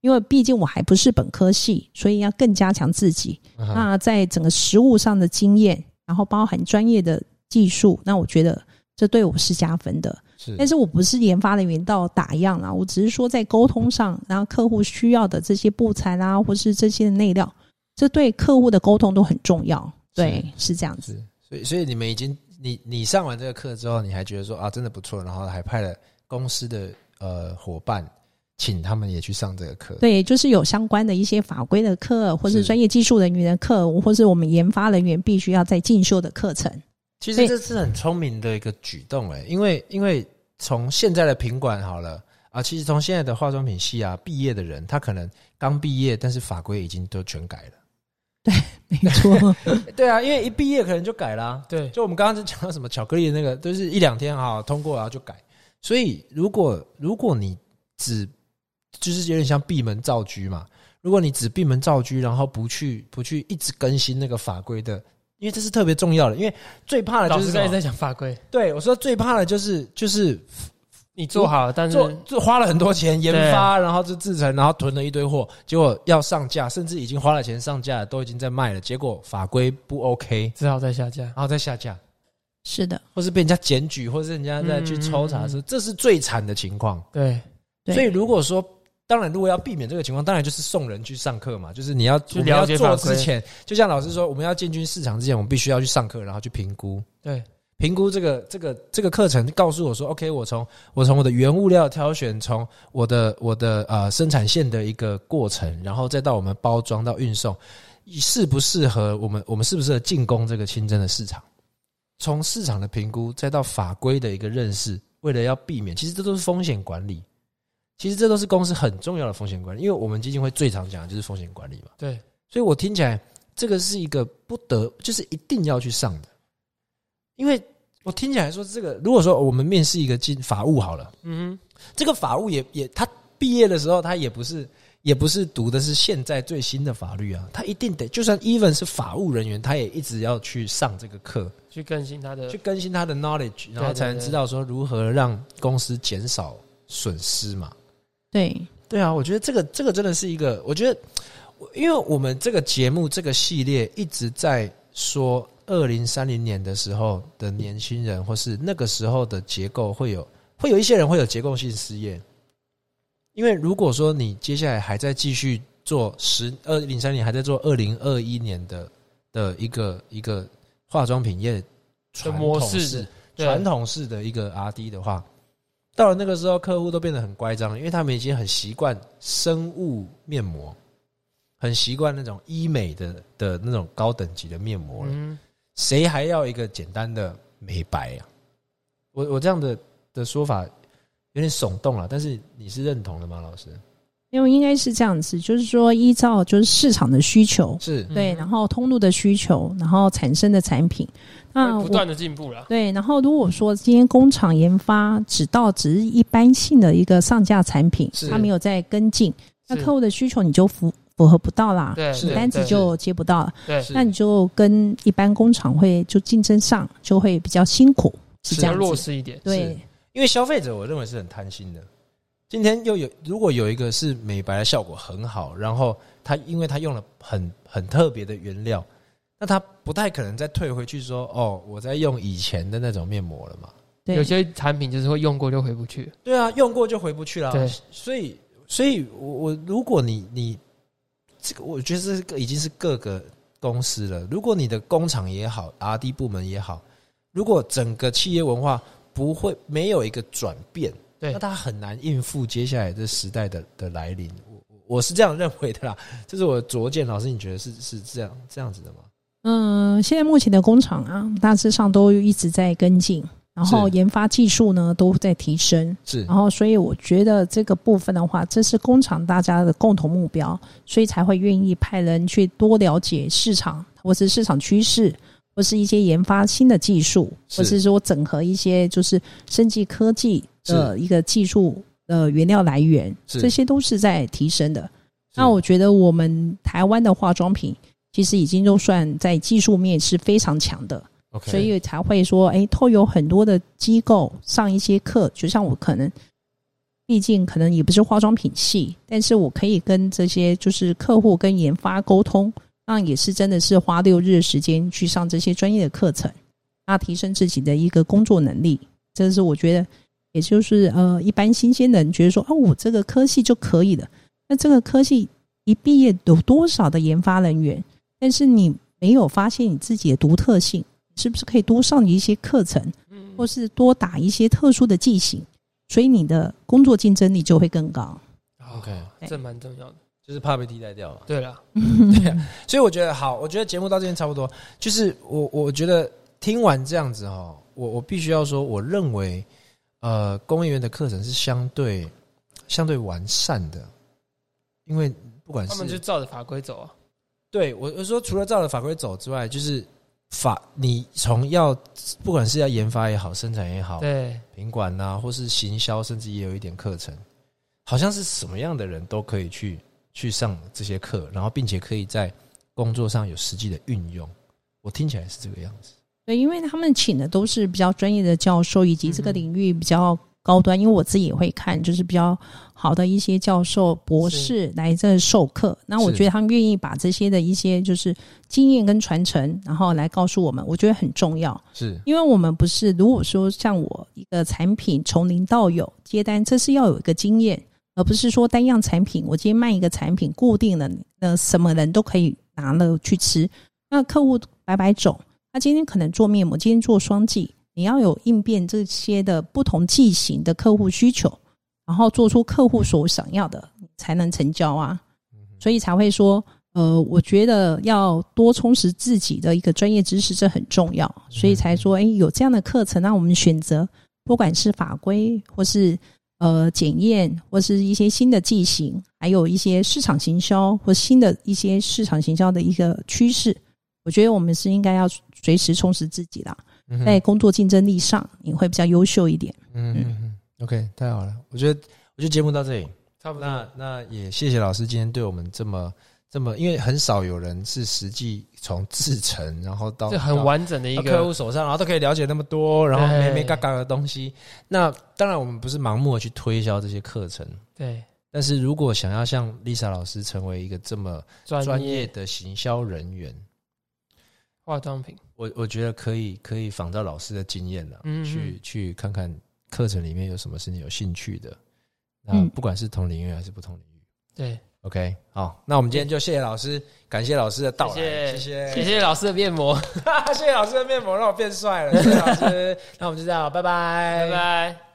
Speaker 3: 因为毕竟我还不是本科系，所以要更加强自己。那在整个实务上的经验，然后包含专业的技术，那我觉得这对我是加分的。
Speaker 1: 是
Speaker 3: 但是我不是研发人员到打样啊，我只是说在沟通上，然后客户需要的这些布材啦，或是这些内料，这对客户的沟通都很重要。对，是这样子。
Speaker 1: 所以所以你们已经你你上完这个课之后，你还觉得说啊真的不错，然后还派了公司的呃伙伴，请他们也去上这个课。
Speaker 3: 对，就是有相关的一些法规的课，或是
Speaker 1: 是
Speaker 3: 专业技术人员的课，或是我们研发人员必须要在进修的课程。
Speaker 1: 其实这是很聪明的一个举动诶，因为因为从现在的品管好了啊，其实从现在的化妆品系啊毕业的人，他可能刚毕业，但是法规已经都全改了。
Speaker 3: 对没错，
Speaker 1: 对啊，因为一毕业可能就改啦、
Speaker 2: 对，
Speaker 1: 就我们刚刚就讲到什么巧克力的那个，都是一两天哈通过然后就改。所以如果如果你只就是有点像闭门造车嘛，如果你只闭门造车，然后不去不去一直更新那个法规的，因为这是特别重要的，因为最怕的就是
Speaker 2: 刚才在讲法规，
Speaker 1: 对我说最怕的就是就是
Speaker 2: 你做好了，但是
Speaker 1: 做做花了很多钱研发，然后就制成，然后囤了一堆货，结果要上架，甚至已经花了钱上架了，都已经在卖了，结果法规不 OK，
Speaker 2: 只好再下架。
Speaker 1: 然后再下架，
Speaker 3: 是的，
Speaker 1: 或是被人家检举，或是人家再去抽查，
Speaker 2: 嗯
Speaker 1: 是这是最惨的情况。
Speaker 2: 对。
Speaker 1: 所以如果说，当然如果要避免这个情况，当然就是送人去上课嘛，就是你要我们要做之前，就像老师说，我们要进军市场之前，我们必须要去上课，然后去评估。
Speaker 2: 对，
Speaker 1: 评估这个这个这个课程，告诉我说，OK，我从我从我的原物料挑选，从我的我的呃生产线的一个过程，然后再到我们包装到运送，适不适合我们我们适不适合进攻这个清真的市场？从市场的评估，再到法规的一个认识，为了要避免，其实这都是风险管理。其实这都是公司很重要的风险管理，因为我们基金会最常讲的就是风险管理嘛。
Speaker 2: 对，
Speaker 1: 所以我听起来这个是一个不得，就是一定要去上的，因为我听起来说这个，如果说我们面试一个进法务好了，
Speaker 2: 嗯
Speaker 1: 这个法务也也他毕业的时候，他也不是也不是读的是现在最新的法律啊，他一定得就算 even 是法务人员，他也一直要去上这个课，
Speaker 2: 去更新他的
Speaker 1: 去更新他的 knowledge，然后才能知道说如何让公司减少损失嘛。
Speaker 3: 对，
Speaker 1: 对啊，我觉得这个这个真的是一个，我觉得，因为我们这个节目这个系列一直在说，二零三零年的时候的年轻人，或是那个时候的结构会有，会有一些人会有结构性失业。因为如果说你接下来还在继续做十二零三年，还在做二零二一年的的一个一个化妆品业传
Speaker 2: 模
Speaker 1: 统式传统式的一个 R D 的话，到了那个时候，客户都变得很乖张，因为他们已经很习惯生物面膜，很习惯那种医美的的那种高等级的面膜了。
Speaker 2: 嗯，
Speaker 1: 谁还要一个简单的美白啊？我我这样的的说法有点耸动了，但是你是认同的吗，老师？
Speaker 3: 因为应该是这样子，就是说依照就是市场的需求，
Speaker 1: 是
Speaker 3: 对，
Speaker 2: 嗯
Speaker 3: 然后通路的需求，然后产生的产品。那
Speaker 2: 不断的进步了。
Speaker 3: 对，然后如果说今天工厂研发只到只是一般性的一个上架产品
Speaker 1: 是，
Speaker 3: 它没有在跟进，那客户的需求你就符符合不到啦，
Speaker 2: 对，
Speaker 3: 单子就接不到了，
Speaker 2: 对，
Speaker 3: 那你就跟一般工厂会就竞争上就会比较辛苦，是
Speaker 1: 是
Speaker 3: 这样子。
Speaker 2: 要弱势一点。
Speaker 3: 对，
Speaker 1: 因为消费者，我认为是很贪心的。今天又有如果有一个是美白的效果很好，然后它因为它用了很很特别的原料，那它不太可能再退回去说哦，我在用以前的那种面膜了嘛。
Speaker 3: 对，
Speaker 2: 有些产品就是会用过就回不去。
Speaker 1: 对啊，用过就回不去了。
Speaker 2: 对，
Speaker 1: 所以所以我我如果你你这个，我觉得这个已经是各个公司了。如果你的工厂也好，R D 部门也好，如果整个企业文化不会没有一个转变，
Speaker 2: 对
Speaker 1: 那他很难应付接下来这时代的的来临。我我我是这样认为的啦，这是我拙见。老师，你觉得是是这样这样子的吗？
Speaker 3: 嗯，现在目前的工厂啊，大致上都一直在跟进，然后研发技术呢都在提升。
Speaker 1: 是
Speaker 3: 然后，所以我觉得这个部分的话，这是工厂大家的共同目标，所以才会愿意派人去多了解市场，或是市场趋势，或是一些研发新的技术，或是说整合一些就是升级科技的一个技术的原料来源，这些都是在提升的。那我觉得我们台湾的化妆品其实已经就算在技术面是非常强的。所以才会说，哎，透有很多的机构上一些课，就像我可能，毕竟可能也不是化妆品系，但是我可以跟这些就是客户跟研发沟通，那也是真的是花六日的时间去上这些专业的课程，那提升自己的一个工作能力，这是我觉得，也就是呃，一般新鲜人觉得说，哦，我这个科系就可以了，那这个科系一毕业有多少的研发人员，但是你没有发现你自己的独特性。是不是可以多上一些课程，
Speaker 2: 嗯
Speaker 3: 或是多打一些特殊的剂型，所以你的工作竞争力就会更高。
Speaker 1: OK
Speaker 2: 哦这蛮重要的。
Speaker 1: 就是怕被替代掉了。
Speaker 2: 对了，对
Speaker 1: 所以我觉得好，我觉得节目到这边差不多。就是我我觉得听完这样子哈，我我必须要说，我认为呃，工业园的课程是相对相对完善的，因为不管是
Speaker 2: 他们就照着法规走啊。
Speaker 1: 对我我说，除了照着法规走之外，就是法你从要不管是要研发也好，生产也好，
Speaker 2: 对，
Speaker 1: 品管呐、或是行销，甚至也有一点课程，好像是什么样的人都可以去去上这些课，然后并且可以在工作上有实际的运用。我听起来是这个样子。
Speaker 3: 对，因为他们请的都是比较专业的教授，以及这个领域比较高端。因为我自己也会看，就是比较好的一些教授、博士来这授课。那我觉得他们愿意把这些的一些就是经验跟传承，然后来告诉我们，我觉得很重要。
Speaker 1: 是
Speaker 3: 因为我们不是，如果说像我一个产品从零到有接单，这是要有一个经验，而不是说单样产品，我今天卖一个产品固定的，那，什么人都可以拿了去吃。那客户百百种，他今天可能做面膜，今天做双剂，你要有应变这些的不同剂型的客户需求，然后做出客户所想要的，才能成交啊。所以才会说，呃，我觉得要多充实自己的一个专业知识，这很重要。所以才说，哎，有这样的课程，让我们选择，不管是法规或是呃检验，或是一些新的剂型，还有一些市场行销或新的一些市场行销的一个趋势，我觉得我们是应该要随时充实自己啦，
Speaker 1: 嗯
Speaker 3: 在工作竞争力上，你会比较优秀一点。
Speaker 1: 嗯嗯嗯，OK，太好了。我觉得我觉得节目到这里，
Speaker 2: 差不多。
Speaker 1: 那那也谢谢老师今天对我们这么这么，因为很少有人是实际从制成然后到
Speaker 2: 这很完整的一
Speaker 1: 个客户
Speaker 2: 个，
Speaker 1: 手上，然后都可以了解那么多，然后没没嘎嘎的东西。那当然，我们不是盲目的去推销这些课程，
Speaker 2: 对，
Speaker 1: 但是如果想要像 Lisa 老师成为一个这么
Speaker 2: 专业
Speaker 1: 的行销人员，
Speaker 2: 化妆品，
Speaker 1: 我我觉得可以可以仿照老师的经验了，
Speaker 2: 嗯
Speaker 1: 去去看看课程里面有什么是你有兴趣的。那
Speaker 3: 嗯。
Speaker 1: 不管是同领域还是不同领域。
Speaker 2: 对
Speaker 1: ，，OK，好，那我们今天就谢谢老师，感谢老师的到来，
Speaker 2: 谢
Speaker 1: 谢
Speaker 2: 谢谢老师的面膜，
Speaker 1: 谢谢老师的面膜让我变帅了，谢谢老师，那我们就这样，拜拜，
Speaker 2: 拜拜。